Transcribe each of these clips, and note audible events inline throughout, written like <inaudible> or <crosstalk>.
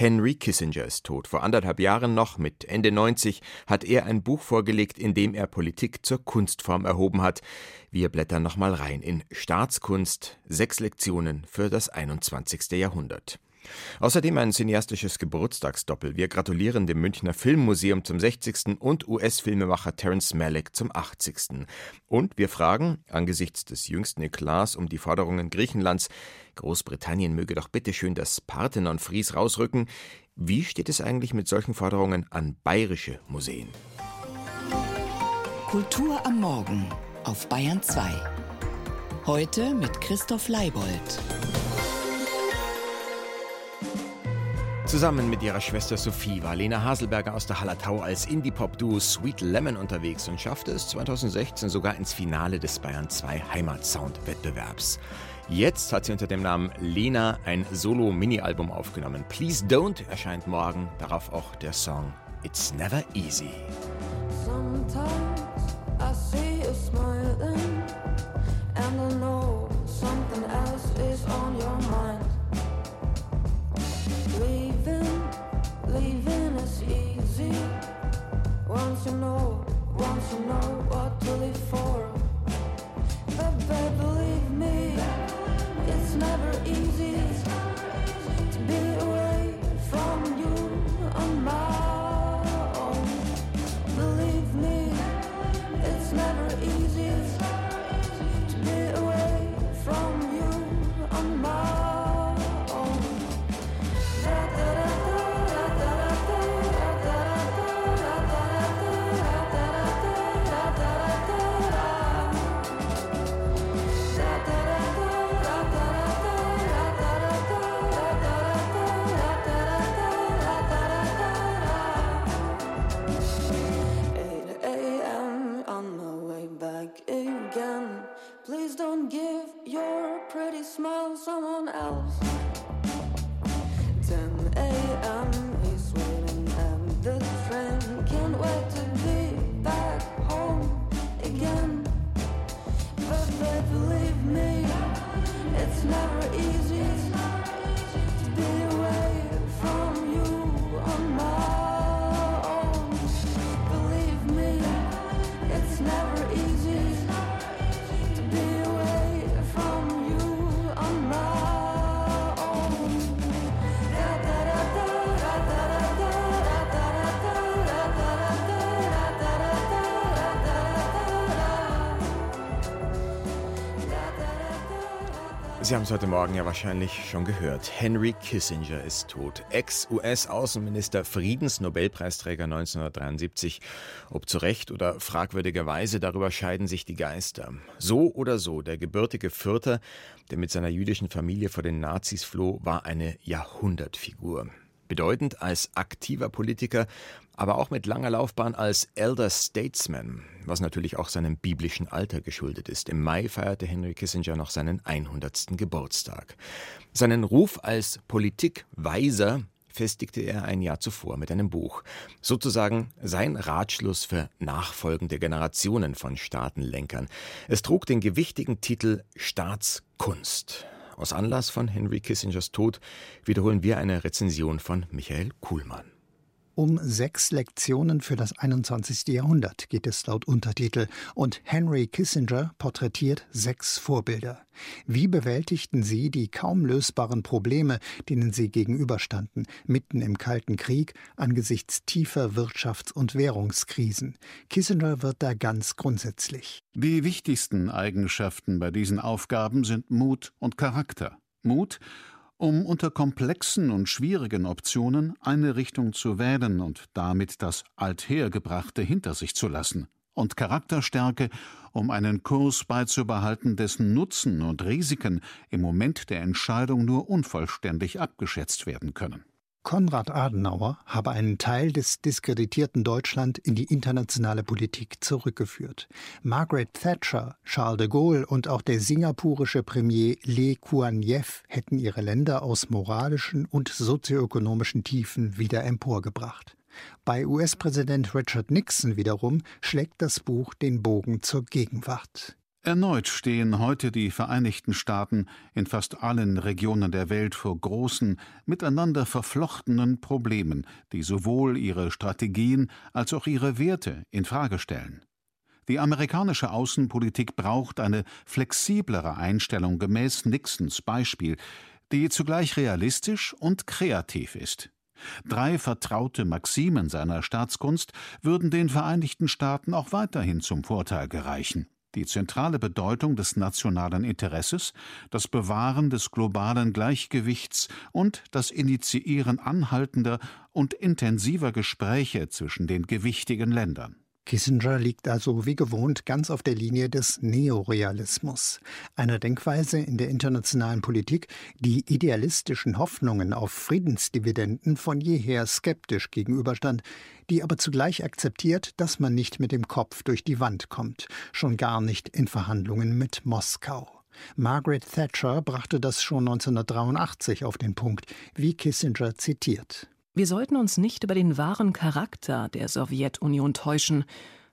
Henry Kissinger ist tot. Vor anderthalb Jahren noch, mit Ende 90, hat er ein Buch vorgelegt, in dem er Politik zur Kunstform erhoben hat. Wir blättern nochmal rein in Staatskunst, sechs Lektionen für das 21. Jahrhundert. Außerdem ein cineastisches Geburtstagsdoppel. Wir gratulieren dem Münchner Filmmuseum zum 60. und US-Filmemacher Terence Malick zum 80. Und wir fragen, angesichts des jüngsten Eklats um die Forderungen Griechenlands, Großbritannien möge doch bitte schön das Parthenon-Fries rausrücken, wie steht es eigentlich mit solchen Forderungen an bayerische Museen? Kultur am Morgen auf Bayern 2. Heute mit Christoph Leibold. Zusammen mit ihrer Schwester Sophie war Lena Haselberger aus der Hallertau als Indie-Pop-Duo Sweet Lemon unterwegs und schaffte es 2016 sogar ins Finale des Bayern 2 Heimatsound-Wettbewerbs. Jetzt hat sie unter dem Namen Lena ein Solo-Mini-Album aufgenommen. Please Don't erscheint morgen, darauf auch der Song It's Never Easy. Sometimes I see house. Sie haben es heute Morgen ja wahrscheinlich schon gehört. Henry Kissinger ist tot. Ex-US-Außenminister, Friedensnobelpreisträger 1973. Ob zu Recht oder fragwürdigerweise, darüber scheiden sich die Geister. So oder so, der gebürtige Fürther, der mit seiner jüdischen Familie vor den Nazis floh, war eine Jahrhundertfigur. Bedeutend als aktiver Politiker, aber auch mit langer Laufbahn als Elder Statesman, was natürlich auch seinem biblischen Alter geschuldet ist. Im Mai feierte Henry Kissinger noch seinen 100. Geburtstag. Seinen Ruf als Politikweiser festigte er ein Jahr zuvor mit einem Buch. Sozusagen sein Ratschluss für nachfolgende Generationen von Staatenlenkern. Es trug den gewichtigen Titel Staatskunst. Aus Anlass von Henry Kissingers Tod wiederholen wir eine Rezension von Michael Kuhlmann. Um sechs Lektionen für das 21. Jahrhundert geht es laut Untertitel und Henry Kissinger porträtiert sechs Vorbilder. Wie bewältigten sie die kaum lösbaren Probleme, denen sie gegenüberstanden, mitten im Kalten Krieg angesichts tiefer Wirtschafts- und Währungskrisen? Kissinger wird da ganz grundsätzlich. Die wichtigsten Eigenschaften bei diesen Aufgaben sind Mut und Charakter. Mut, um unter komplexen und schwierigen Optionen eine Richtung zu wählen und damit das Althergebrachte hinter sich zu lassen, und Charakterstärke, um einen Kurs beizubehalten, dessen Nutzen und Risiken im Moment der Entscheidung nur unvollständig abgeschätzt werden können. Konrad Adenauer habe einen Teil des diskreditierten Deutschland in die internationale Politik zurückgeführt. Margaret Thatcher, Charles de Gaulle und auch der singapurische Premier Lee Kuan Yew hätten ihre Länder aus moralischen und sozioökonomischen Tiefen wieder emporgebracht. Bei US-Präsident Richard Nixon wiederum schlägt das Buch den Bogen zur Gegenwart. Erneut stehen heute die Vereinigten Staaten in fast allen Regionen der Welt vor großen, miteinander verflochtenen Problemen, die sowohl ihre Strategien als auch ihre Werte in Frage stellen. Die amerikanische Außenpolitik braucht eine flexiblere Einstellung gemäß Nixons Beispiel, die zugleich realistisch und kreativ ist. Drei vertraute Maximen seiner Staatskunst würden den Vereinigten Staaten auch weiterhin zum Vorteil gereichen die zentrale Bedeutung des nationalen Interesses, das Bewahren des globalen Gleichgewichts und das Initiieren anhaltender und intensiver Gespräche zwischen den gewichtigen Ländern. Kissinger liegt also wie gewohnt ganz auf der Linie des Neorealismus, einer Denkweise in der internationalen Politik, die idealistischen Hoffnungen auf Friedensdividenden von jeher skeptisch gegenüberstand, die aber zugleich akzeptiert, dass man nicht mit dem Kopf durch die Wand kommt, schon gar nicht in Verhandlungen mit Moskau. Margaret Thatcher brachte das schon 1983 auf den Punkt, wie Kissinger zitiert. Wir sollten uns nicht über den wahren Charakter der Sowjetunion täuschen,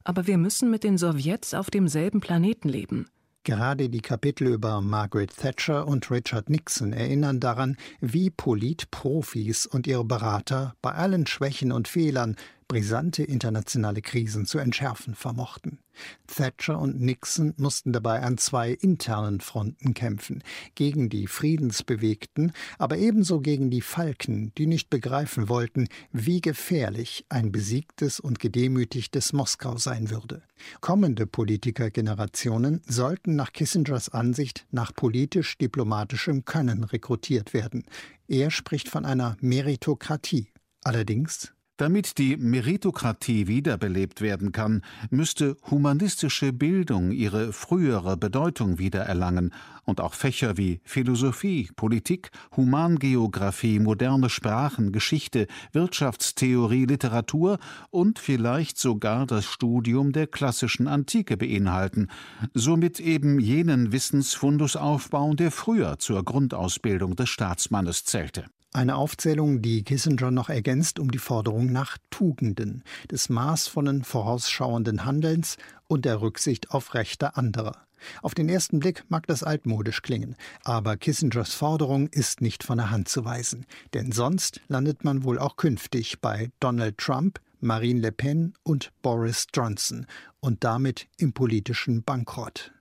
aber wir müssen mit den Sowjets auf demselben Planeten leben. Gerade die Kapitel über Margaret Thatcher und Richard Nixon erinnern daran, wie Politprofis und ihre Berater bei allen Schwächen und Fehlern brisante internationale Krisen zu entschärfen vermochten. Thatcher und Nixon mussten dabei an zwei internen Fronten kämpfen, gegen die Friedensbewegten, aber ebenso gegen die Falken, die nicht begreifen wollten, wie gefährlich ein besiegtes und gedemütigtes Moskau sein würde. Kommende Politikergenerationen sollten nach Kissingers Ansicht nach politisch-diplomatischem Können rekrutiert werden. Er spricht von einer Meritokratie. Allerdings damit die Meritokratie wiederbelebt werden kann, müsste humanistische Bildung ihre frühere Bedeutung wiedererlangen und auch Fächer wie Philosophie, Politik, Humangeographie, moderne Sprachen, Geschichte, Wirtschaftstheorie, Literatur und vielleicht sogar das Studium der klassischen Antike beinhalten, somit eben jenen Wissensfundus aufbauen, der früher zur Grundausbildung des Staatsmannes zählte. Eine Aufzählung, die Kissinger noch ergänzt um die Forderung nach Tugenden, des maßvollen, vorausschauenden Handelns und der Rücksicht auf Rechte anderer. Auf den ersten Blick mag das altmodisch klingen, aber Kissingers Forderung ist nicht von der Hand zu weisen, denn sonst landet man wohl auch künftig bei Donald Trump, Marine Le Pen und Boris Johnson und damit im politischen Bankrott.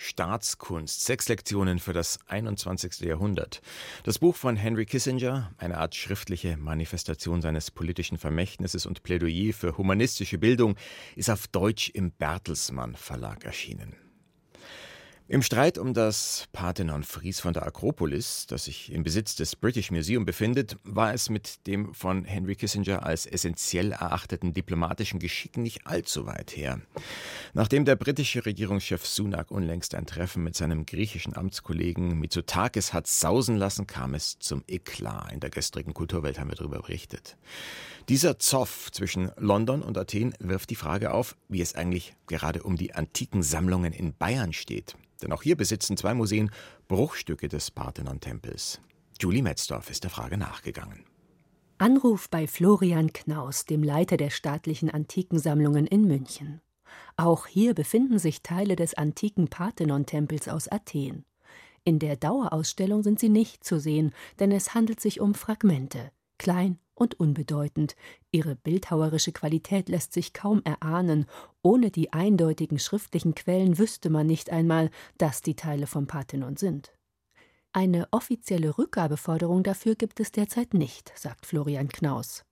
Staatskunst, sechs Lektionen für das 21. Jahrhundert. Das Buch von Henry Kissinger, eine Art schriftliche Manifestation seines politischen Vermächtnisses und Plädoyer für humanistische Bildung, ist auf Deutsch im Bertelsmann Verlag erschienen. Im Streit um das Parthenon Fries von der Akropolis, das sich im Besitz des British Museum befindet, war es mit dem von Henry Kissinger als essentiell erachteten diplomatischen Geschick nicht allzu weit her. Nachdem der britische Regierungschef Sunak unlängst ein Treffen mit seinem griechischen Amtskollegen Mitsotakis hat sausen lassen, kam es zum Eklat. In der gestrigen Kulturwelt haben wir darüber berichtet. Dieser Zoff zwischen London und Athen wirft die Frage auf, wie es eigentlich gerade um die antiken Sammlungen in Bayern steht. Denn auch hier besitzen zwei Museen Bruchstücke des Parthenon-Tempels. Julie Metzdorf ist der Frage nachgegangen. Anruf bei Florian Knaus, dem Leiter der staatlichen Antikensammlungen in München. Auch hier befinden sich Teile des antiken Parthenon-Tempels aus Athen. In der Dauerausstellung sind sie nicht zu sehen, denn es handelt sich um Fragmente, klein und unbedeutend. Ihre bildhauerische Qualität lässt sich kaum erahnen. Ohne die eindeutigen schriftlichen Quellen wüsste man nicht einmal, dass die Teile vom Parthenon sind. Eine offizielle Rückgabeforderung dafür gibt es derzeit nicht, sagt Florian Knaus.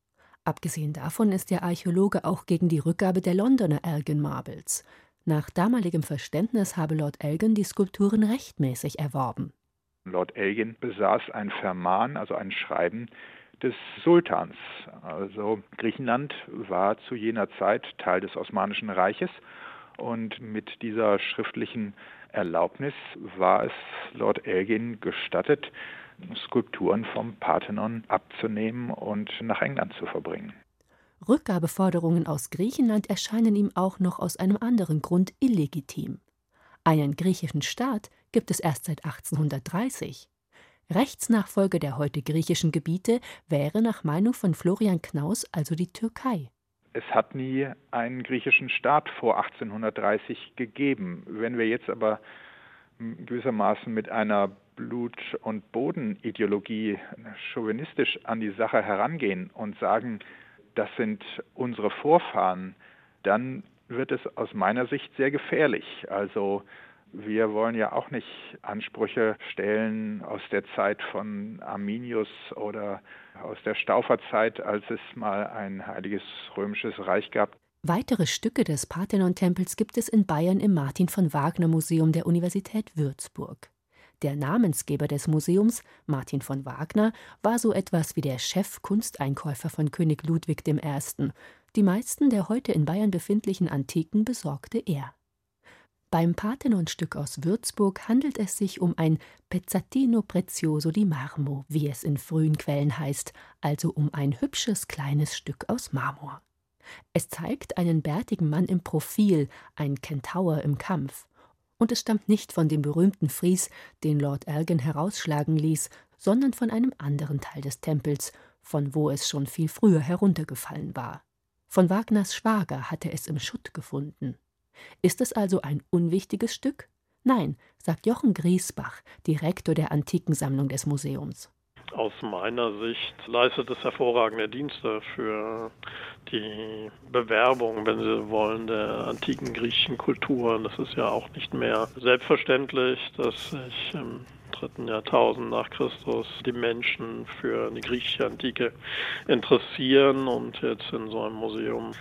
Abgesehen davon ist der Archäologe auch gegen die Rückgabe der Londoner Elgin Marbles. Nach damaligem Verständnis habe Lord Elgin die Skulpturen rechtmäßig erworben. Lord Elgin besaß ein Ferman, also ein Schreiben, des Sultans. Also Griechenland war zu jener Zeit Teil des Osmanischen Reiches und mit dieser schriftlichen Erlaubnis war es Lord Elgin gestattet, Skulpturen vom Parthenon abzunehmen und nach England zu verbringen. Rückgabeforderungen aus Griechenland erscheinen ihm auch noch aus einem anderen Grund illegitim. Einen griechischen Staat gibt es erst seit 1830. Rechtsnachfolger der heute griechischen Gebiete wäre nach Meinung von Florian Knaus also die Türkei. es hat nie einen griechischen Staat vor 1830 gegeben. Wenn wir jetzt aber gewissermaßen mit einer Blut- und Bodenideologie chauvinistisch an die Sache herangehen und sagen, das sind unsere Vorfahren, dann wird es aus meiner Sicht sehr gefährlich. Also wir wollen ja auch nicht Ansprüche stellen aus der Zeit von Arminius oder aus der Stauferzeit, als es mal ein heiliges römisches Reich gab. Weitere Stücke des Parthenon-Tempels gibt es in Bayern im Martin von Wagner Museum der Universität Würzburg. Der Namensgeber des Museums, Martin von Wagner, war so etwas wie der Chef-Kunsteinkäufer von König Ludwig I. Die meisten der heute in Bayern befindlichen Antiken besorgte er. Beim Parthenon-Stück aus Würzburg handelt es sich um ein Pezzatino prezioso di Marmo, wie es in frühen Quellen heißt, also um ein hübsches kleines Stück aus Marmor. Es zeigt einen bärtigen Mann im Profil, ein Kentaur im Kampf. Und es stammt nicht von dem berühmten Fries, den Lord Elgin herausschlagen ließ, sondern von einem anderen Teil des Tempels, von wo es schon viel früher heruntergefallen war. Von Wagners Schwager hatte es im Schutt gefunden. Ist es also ein unwichtiges Stück? Nein, sagt Jochen Griesbach, Direktor der Antikensammlung des Museums. Aus meiner Sicht leistet es hervorragende Dienste für die Bewerbung, wenn Sie wollen, der antiken griechischen Kultur. Das ist ja auch nicht mehr selbstverständlich, dass sich im dritten Jahrtausend nach Christus die Menschen für die griechische Antike interessieren und jetzt in so einem Museum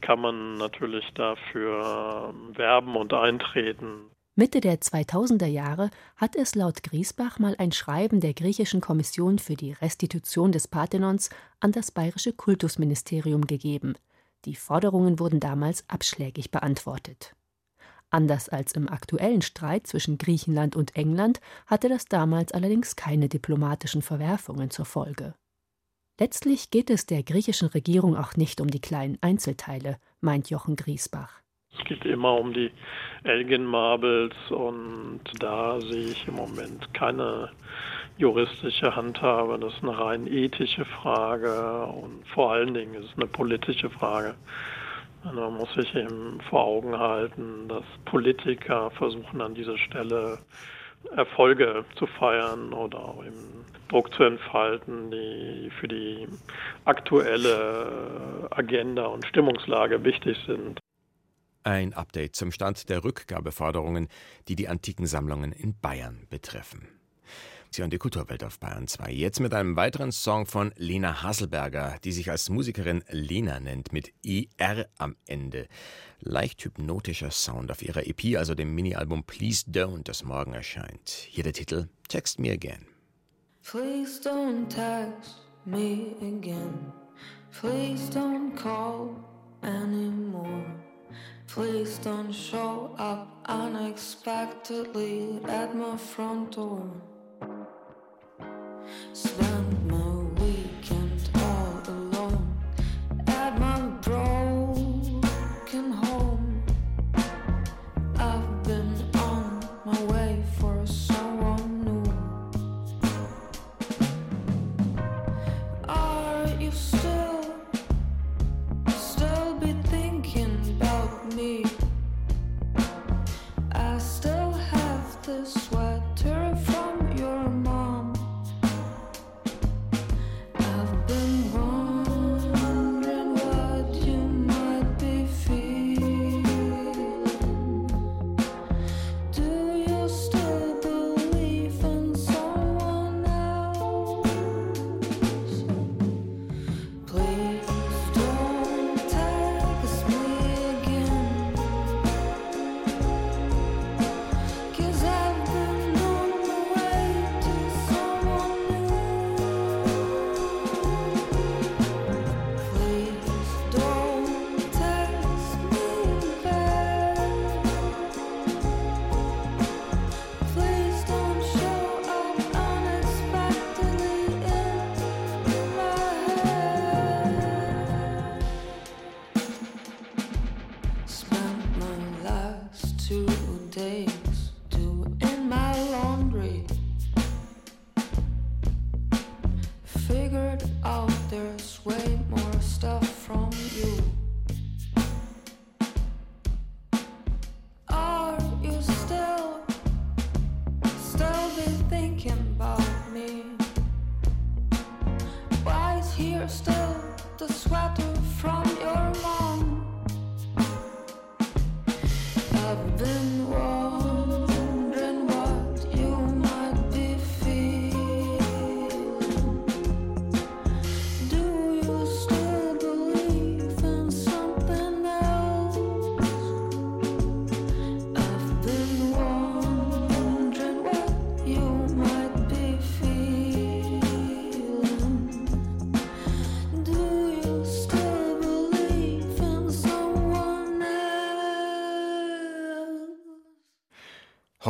kann man natürlich dafür werben und eintreten. Mitte der 2000er Jahre hat es laut Griesbach mal ein Schreiben der griechischen Kommission für die Restitution des Parthenons an das bayerische Kultusministerium gegeben. Die Forderungen wurden damals abschlägig beantwortet. Anders als im aktuellen Streit zwischen Griechenland und England hatte das damals allerdings keine diplomatischen Verwerfungen zur Folge. Letztlich geht es der griechischen Regierung auch nicht um die kleinen Einzelteile, meint Jochen Griesbach. Es geht immer um die Elgin Marbles und da sehe ich im Moment keine juristische Handhabe. Das ist eine rein ethische Frage und vor allen Dingen ist es eine politische Frage. Man muss sich eben vor Augen halten, dass Politiker versuchen an dieser Stelle Erfolge zu feiern oder auch eben Druck zu entfalten, die für die aktuelle Agenda und Stimmungslage wichtig sind. Ein Update zum Stand der Rückgabeforderungen, die die antiken Sammlungen in Bayern betreffen. Hören die Kulturwelt auf Bayern 2. Jetzt mit einem weiteren Song von Lena Haselberger, die sich als Musikerin Lena nennt, mit ER am Ende. Leicht hypnotischer Sound auf ihrer EP, also dem Mini-Album Please Don't, das morgen erscheint. Hier der Titel Text Me Again. Please don't text me again. Please don't call anymore. Please don't show up unexpectedly at my front door. Slow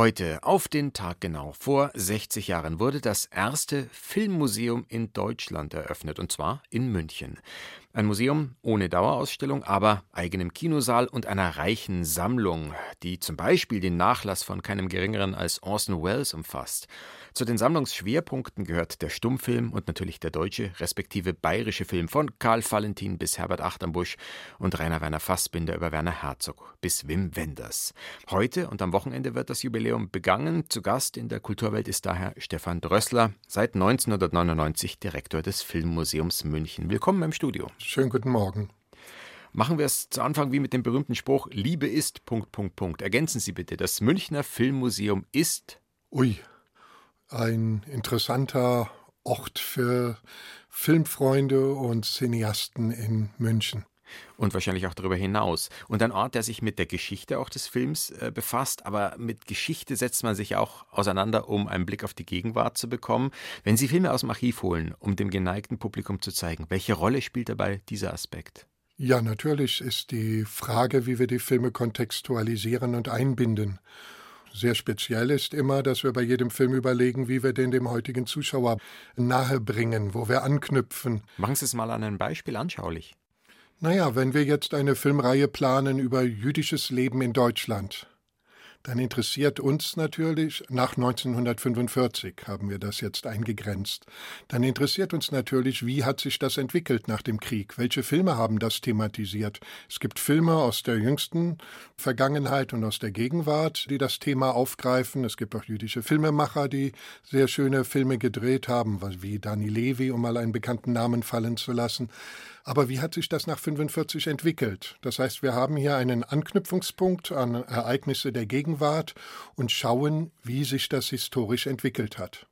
Heute, auf den Tag genau, vor 60 Jahren, wurde das erste Filmmuseum in Deutschland eröffnet, und zwar in München. Ein Museum ohne Dauerausstellung, aber eigenem Kinosaal und einer reichen Sammlung, die zum Beispiel den Nachlass von keinem geringeren als Orson Welles umfasst. Zu den Sammlungsschwerpunkten gehört der Stummfilm und natürlich der deutsche, respektive bayerische Film von Karl Valentin bis Herbert Achternbusch und Rainer Werner Fassbinder über Werner Herzog bis Wim Wenders. Heute und am Wochenende wird das Jubiläum begangen. Zu Gast in der Kulturwelt ist daher Stefan Drössler, seit 1999 Direktor des Filmmuseums München. Willkommen im Studio. Schönen guten Morgen. Machen wir es zu Anfang wie mit dem berühmten Spruch Liebe ist Punkt Punkt Punkt. Ergänzen Sie bitte, das Münchner Filmmuseum ist Ui, ein interessanter Ort für Filmfreunde und Cineasten in München. und wahrscheinlich auch darüber hinaus. Und ein Ort, der sich mit der Geschichte auch des Films äh, befasst, aber mit Geschichte setzt man sich auch auseinander, um einen Blick auf die Gegenwart zu bekommen. Wenn Sie Filme aus dem Archiv holen, um dem geneigten Publikum zu zeigen, welche Rolle spielt dabei dieser Aspekt? Ja, natürlich ist die Frage, wie wir die Filme kontextualisieren und einbinden. Sehr speziell ist immer, dass wir bei jedem Film überlegen, wie wir den dem heutigen Zuschauer nahebringen, wo wir anknüpfen. Machen Sie es mal an einem Beispiel anschaulich. Naja, wenn wir jetzt eine Filmreihe planen über jüdisches Leben in Deutschland, dann interessiert uns natürlich, nach 1945 haben wir das jetzt eingegrenzt, dann interessiert uns natürlich, wie hat sich das entwickelt nach dem Krieg? Welche Filme haben das thematisiert? Es gibt Filme aus der jüngsten Vergangenheit und aus der Gegenwart, die das Thema aufgreifen. Es gibt auch jüdische Filmemacher, die sehr schöne Filme gedreht haben, wie Dani Levi, um mal einen bekannten Namen fallen zu lassen. Aber wie hat sich das nach 45 entwickelt? Das heißt, wir haben hier einen Anknüpfungspunkt an Ereignisse der Gegenwart und schauen, wie sich das historisch entwickelt hat.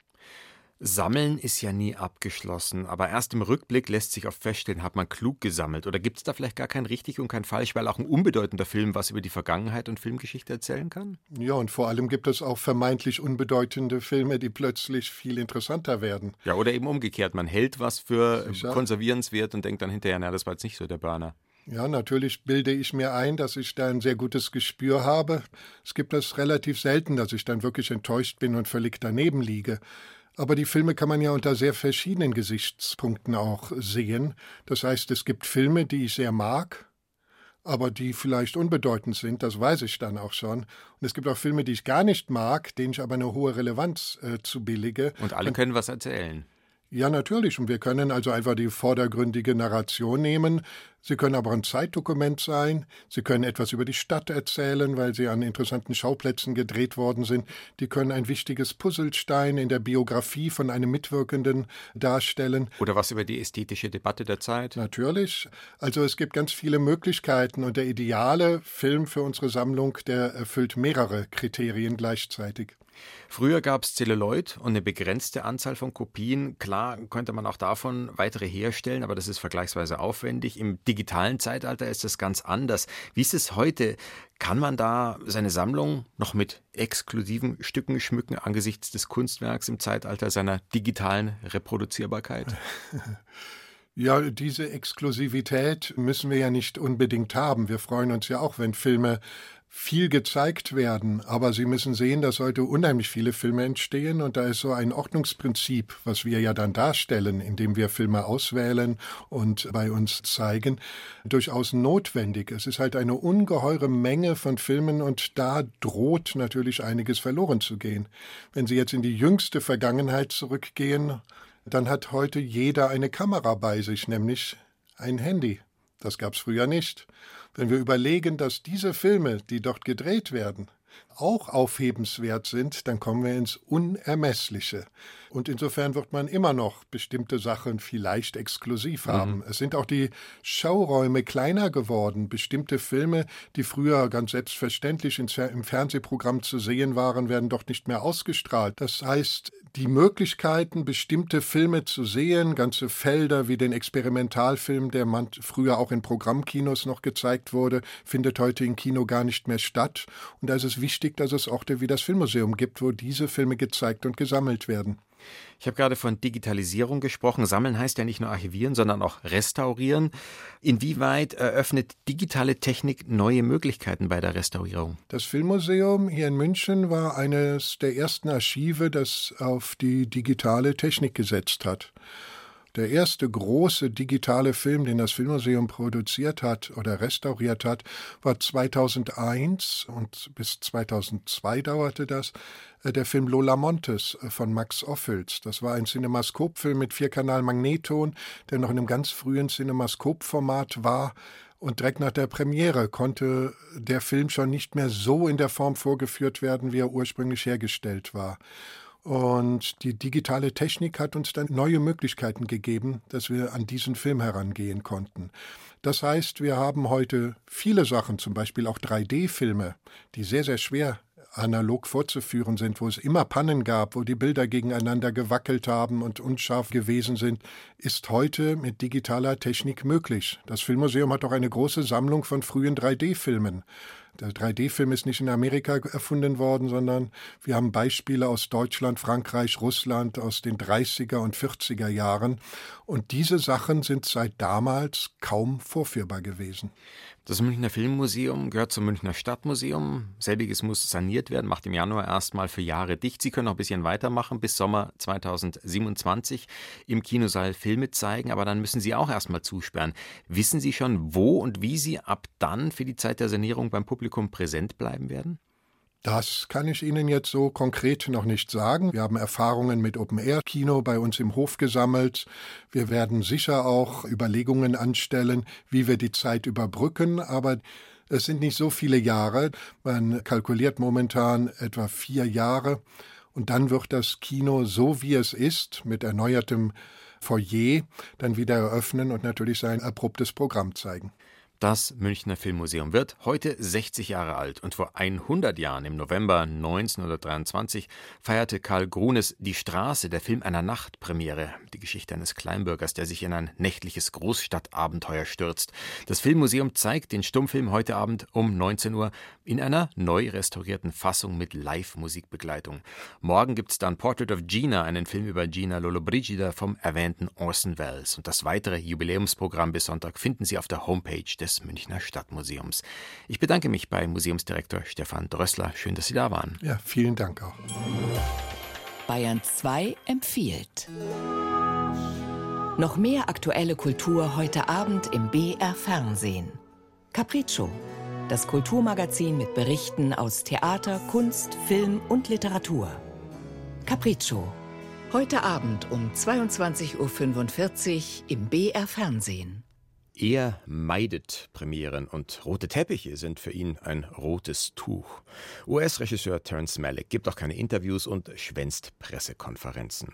Sammeln ist ja nie abgeschlossen, aber erst im Rückblick lässt sich oft feststellen, hat man klug gesammelt. Oder gibt es da vielleicht gar kein richtig und kein falsch, weil auch ein unbedeutender Film was über die Vergangenheit und Filmgeschichte erzählen kann? Ja, und vor allem gibt es auch vermeintlich unbedeutende Filme, die plötzlich viel interessanter werden. Ja, oder eben umgekehrt. Man hält was für Sicher. konservierenswert und denkt dann hinterher, na, das war jetzt nicht so der Burner. Ja, natürlich bilde ich mir ein, dass ich da ein sehr gutes Gespür habe. Es gibt das relativ selten, dass ich dann wirklich enttäuscht bin und völlig daneben liege. Aber die Filme kann man ja unter sehr verschiedenen Gesichtspunkten auch sehen. Das heißt, es gibt Filme, die ich sehr mag, aber die vielleicht unbedeutend sind, das weiß ich dann auch schon. Und es gibt auch Filme, die ich gar nicht mag, denen ich aber eine hohe Relevanz äh, zubillige. Und alle können was erzählen. Ja, natürlich. Und wir können also einfach die vordergründige Narration nehmen. Sie können aber ein Zeitdokument sein. Sie können etwas über die Stadt erzählen, weil sie an interessanten Schauplätzen gedreht worden sind. Die können ein wichtiges Puzzlestein in der Biografie von einem Mitwirkenden darstellen. Oder was über die ästhetische Debatte der Zeit. Natürlich. Also es gibt ganz viele Möglichkeiten und der ideale Film für unsere Sammlung, der erfüllt mehrere Kriterien gleichzeitig. Früher gab es Zelluloid und eine begrenzte Anzahl von Kopien. Klar könnte man auch davon weitere herstellen, aber das ist vergleichsweise aufwendig. Im digitalen Zeitalter ist das ganz anders. Wie ist es heute? Kann man da seine Sammlung noch mit exklusiven Stücken schmücken angesichts des Kunstwerks im Zeitalter seiner digitalen Reproduzierbarkeit? <laughs> Ja, diese Exklusivität müssen wir ja nicht unbedingt haben. Wir freuen uns ja auch, wenn Filme viel gezeigt werden, aber Sie müssen sehen, dass heute unheimlich viele Filme entstehen und da ist so ein Ordnungsprinzip, was wir ja dann darstellen, indem wir Filme auswählen und bei uns zeigen, durchaus notwendig. Es ist halt eine ungeheure Menge von Filmen und da droht natürlich einiges verloren zu gehen. Wenn Sie jetzt in die jüngste Vergangenheit zurückgehen, dann hat heute jeder eine Kamera bei sich, nämlich ein Handy. Das gab es früher nicht. Wenn wir überlegen, dass diese Filme, die dort gedreht werden, auch aufhebenswert sind, dann kommen wir ins Unermessliche. Und insofern wird man immer noch bestimmte Sachen vielleicht exklusiv haben. Mhm. Es sind auch die Schauräume kleiner geworden. Bestimmte Filme, die früher ganz selbstverständlich im Fernsehprogramm zu sehen waren, werden doch nicht mehr ausgestrahlt. Das heißt, die Möglichkeiten, bestimmte Filme zu sehen, ganze Felder wie den Experimentalfilm, der man früher auch in Programmkinos noch gezeigt wurde, findet heute im Kino gar nicht mehr statt. Und da ist es wichtig, dass es Orte wie das Filmmuseum gibt, wo diese Filme gezeigt und gesammelt werden. Ich habe gerade von Digitalisierung gesprochen. Sammeln heißt ja nicht nur archivieren, sondern auch restaurieren. Inwieweit eröffnet digitale Technik neue Möglichkeiten bei der Restaurierung? Das Filmmuseum hier in München war eines der ersten Archive, das auf die digitale Technik gesetzt hat. Der erste große digitale Film, den das Filmmuseum produziert hat oder restauriert hat, war 2001 und bis 2002 dauerte das, äh, der Film Lola Montes äh, von Max Ophüls. Das war ein Cinemascope-Film mit Vierkanal-Magneton, der noch in einem ganz frühen Cinemascope-Format war. Und direkt nach der Premiere konnte der Film schon nicht mehr so in der Form vorgeführt werden, wie er ursprünglich hergestellt war. Und die digitale Technik hat uns dann neue Möglichkeiten gegeben, dass wir an diesen Film herangehen konnten. Das heißt, wir haben heute viele Sachen, zum Beispiel auch 3D-Filme, die sehr, sehr schwer analog vorzuführen sind, wo es immer Pannen gab, wo die Bilder gegeneinander gewackelt haben und unscharf gewesen sind, ist heute mit digitaler Technik möglich. Das Filmmuseum hat auch eine große Sammlung von frühen 3D-Filmen. Der 3D-Film ist nicht in Amerika erfunden worden, sondern wir haben Beispiele aus Deutschland, Frankreich, Russland aus den 30er und 40er Jahren. Und diese Sachen sind seit damals kaum vorführbar gewesen. Das Münchner Filmmuseum gehört zum Münchner Stadtmuseum. Selbiges muss saniert werden, macht im Januar erstmal für Jahre dicht. Sie können noch ein bisschen weitermachen bis Sommer 2027 im Kinosaal Filme zeigen, aber dann müssen Sie auch erstmal zusperren. Wissen Sie schon, wo und wie Sie ab dann für die Zeit der Sanierung beim Publikum präsent bleiben werden? Das kann ich Ihnen jetzt so konkret noch nicht sagen. Wir haben Erfahrungen mit Open-Air-Kino bei uns im Hof gesammelt. Wir werden sicher auch Überlegungen anstellen, wie wir die Zeit überbrücken, aber es sind nicht so viele Jahre. Man kalkuliert momentan etwa vier Jahre und dann wird das Kino so wie es ist, mit erneuertem Foyer, dann wieder eröffnen und natürlich sein abruptes Programm zeigen. Das Münchner Filmmuseum wird heute 60 Jahre alt und vor 100 Jahren, im November 1923, feierte Karl Grunes Die Straße, der Film einer Nachtpremiere, die Geschichte eines Kleinbürgers, der sich in ein nächtliches Großstadtabenteuer stürzt. Das Filmmuseum zeigt den Stummfilm heute Abend um 19 Uhr in einer neu restaurierten Fassung mit Live-Musikbegleitung. Morgen gibt's dann Portrait of Gina, einen Film über Gina Lollobrigida vom erwähnten Orson Welles. Und das weitere Jubiläumsprogramm bis Sonntag finden Sie auf der Homepage des Münchner Stadtmuseums. Ich bedanke mich bei Museumsdirektor Stefan Drössler. Schön, dass Sie da waren. Ja, vielen Dank auch. Bayern 2 empfiehlt. Noch mehr aktuelle Kultur heute Abend im BR Fernsehen. Capriccio, das Kulturmagazin mit Berichten aus Theater, Kunst, Film und Literatur. Capriccio, heute Abend um 22.45 Uhr im BR Fernsehen. Er meidet Premieren und rote Teppiche sind für ihn ein rotes Tuch. US-Regisseur Terence Malick gibt auch keine Interviews und schwänzt Pressekonferenzen.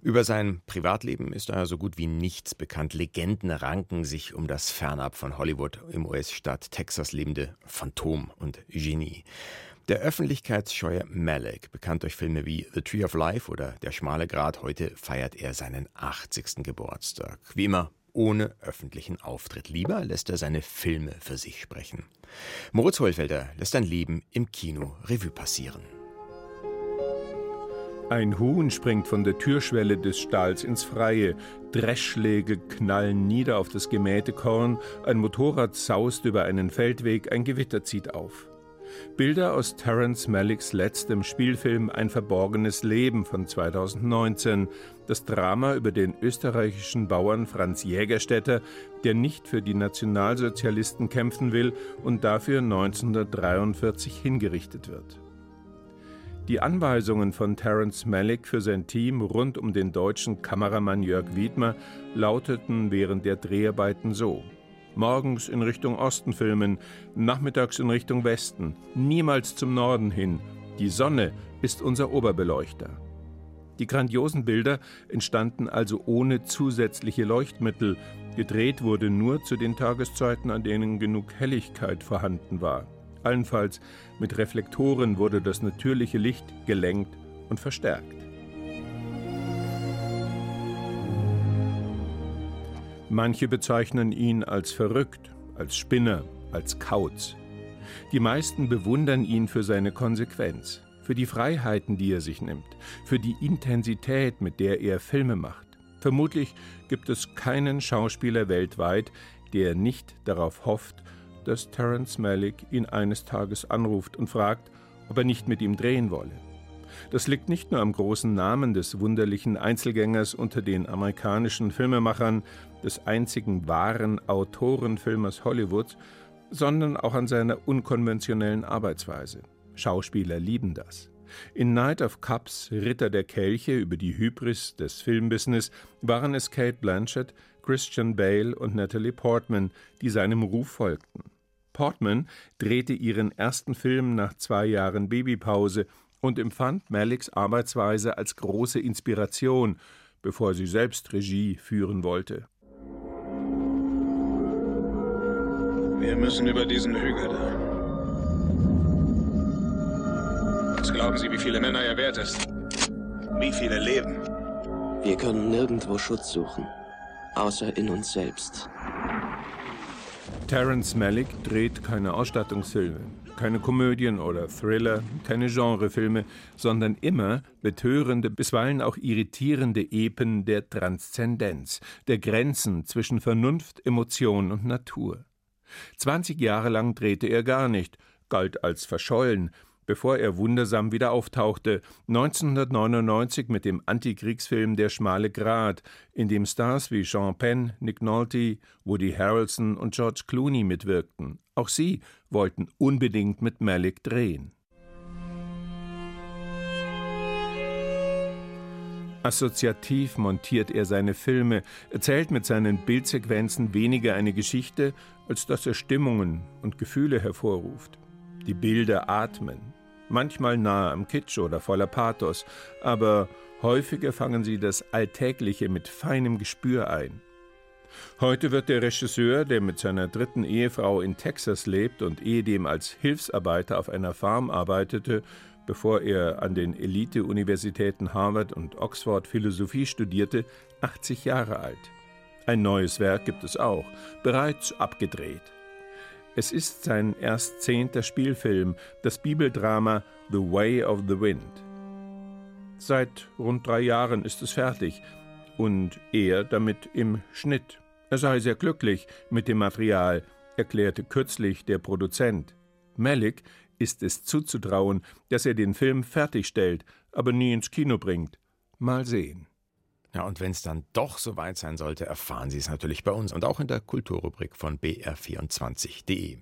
Über sein Privatleben ist daher so gut wie nichts bekannt. Legenden ranken sich um das fernab von Hollywood im US-Staat Texas lebende Phantom und Genie. Der öffentlichkeitsscheue Malik, bekannt durch Filme wie The Tree of Life oder Der schmale Grat, heute feiert er seinen 80. Geburtstag. Wie immer ohne öffentlichen Auftritt. Lieber lässt er seine Filme für sich sprechen. Moritz Hohlfelder lässt ein Leben im Kino Revue passieren. Ein Huhn springt von der Türschwelle des Stalls ins Freie. Dreschschläge knallen nieder auf das gemähte Korn. Ein Motorrad saust über einen Feldweg. Ein Gewitter zieht auf. Bilder aus Terence Malicks letztem Spielfilm Ein verborgenes Leben von 2019. Das Drama über den österreichischen Bauern Franz Jägerstätter, der nicht für die Nationalsozialisten kämpfen will und dafür 1943 hingerichtet wird. Die Anweisungen von Terence Malick für sein Team rund um den deutschen Kameramann Jörg Wiedmer lauteten während der Dreharbeiten so: Morgens in Richtung Osten filmen, nachmittags in Richtung Westen, niemals zum Norden hin. Die Sonne ist unser Oberbeleuchter. Die grandiosen Bilder entstanden also ohne zusätzliche Leuchtmittel. Gedreht wurde nur zu den Tageszeiten, an denen genug Helligkeit vorhanden war. Allenfalls mit Reflektoren wurde das natürliche Licht gelenkt und verstärkt. Manche bezeichnen ihn als verrückt, als Spinner, als Kauz. Die meisten bewundern ihn für seine Konsequenz, für die Freiheiten, die er sich nimmt, für die Intensität, mit der er Filme macht. Vermutlich gibt es keinen Schauspieler weltweit, der nicht darauf hofft, dass Terence Malick ihn eines Tages anruft und fragt, ob er nicht mit ihm drehen wolle. Das liegt nicht nur am großen Namen des wunderlichen Einzelgängers unter den amerikanischen Filmemachern, des einzigen wahren Autorenfilmers Hollywoods, sondern auch an seiner unkonventionellen Arbeitsweise. Schauspieler lieben das. In Night of Cups, Ritter der Kelche über die Hybris des Filmbusiness, waren es Kate Blanchett, Christian Bale und Natalie Portman, die seinem Ruf folgten. Portman drehte ihren ersten Film nach zwei Jahren Babypause und empfand Malicks Arbeitsweise als große Inspiration, bevor sie selbst Regie führen wollte. Wir müssen über diesen Hügel da. Was glauben Sie, wie viele Männer er wert ist? Wie viele Leben? Wir können nirgendwo Schutz suchen, außer in uns selbst. Terence Malick dreht keine Ausstattungsfilme, keine Komödien oder Thriller, keine Genrefilme, sondern immer betörende, bisweilen auch irritierende Epen der Transzendenz, der Grenzen zwischen Vernunft, Emotion und Natur. 20 Jahre lang drehte er gar nicht, galt als verschollen, bevor er wundersam wieder auftauchte, 1999 mit dem Antikriegsfilm Der schmale Grat, in dem Stars wie Sean Penn, Nick Nolte, Woody Harrelson und George Clooney mitwirkten. Auch sie wollten unbedingt mit Malick drehen. Assoziativ montiert er seine Filme, erzählt mit seinen Bildsequenzen weniger eine Geschichte, als dass er Stimmungen und Gefühle hervorruft. Die Bilder atmen, manchmal nahe am Kitsch oder voller Pathos, aber häufiger fangen sie das Alltägliche mit feinem Gespür ein. Heute wird der Regisseur, der mit seiner dritten Ehefrau in Texas lebt und ehedem als Hilfsarbeiter auf einer Farm arbeitete, bevor er an den Elite-Universitäten Harvard und Oxford Philosophie studierte, 80 Jahre alt. Ein neues Werk gibt es auch, bereits abgedreht. Es ist sein erst zehnter Spielfilm, das Bibeldrama The Way of the Wind. Seit rund drei Jahren ist es fertig und er damit im Schnitt. Er sei sehr glücklich mit dem Material, erklärte kürzlich der Produzent. Malik ist es zuzutrauen, dass er den Film fertigstellt, aber nie ins Kino bringt. Mal sehen. Ja, und wenn es dann doch soweit sein sollte, erfahren Sie es natürlich bei uns und auch in der Kulturrubrik von br24.de.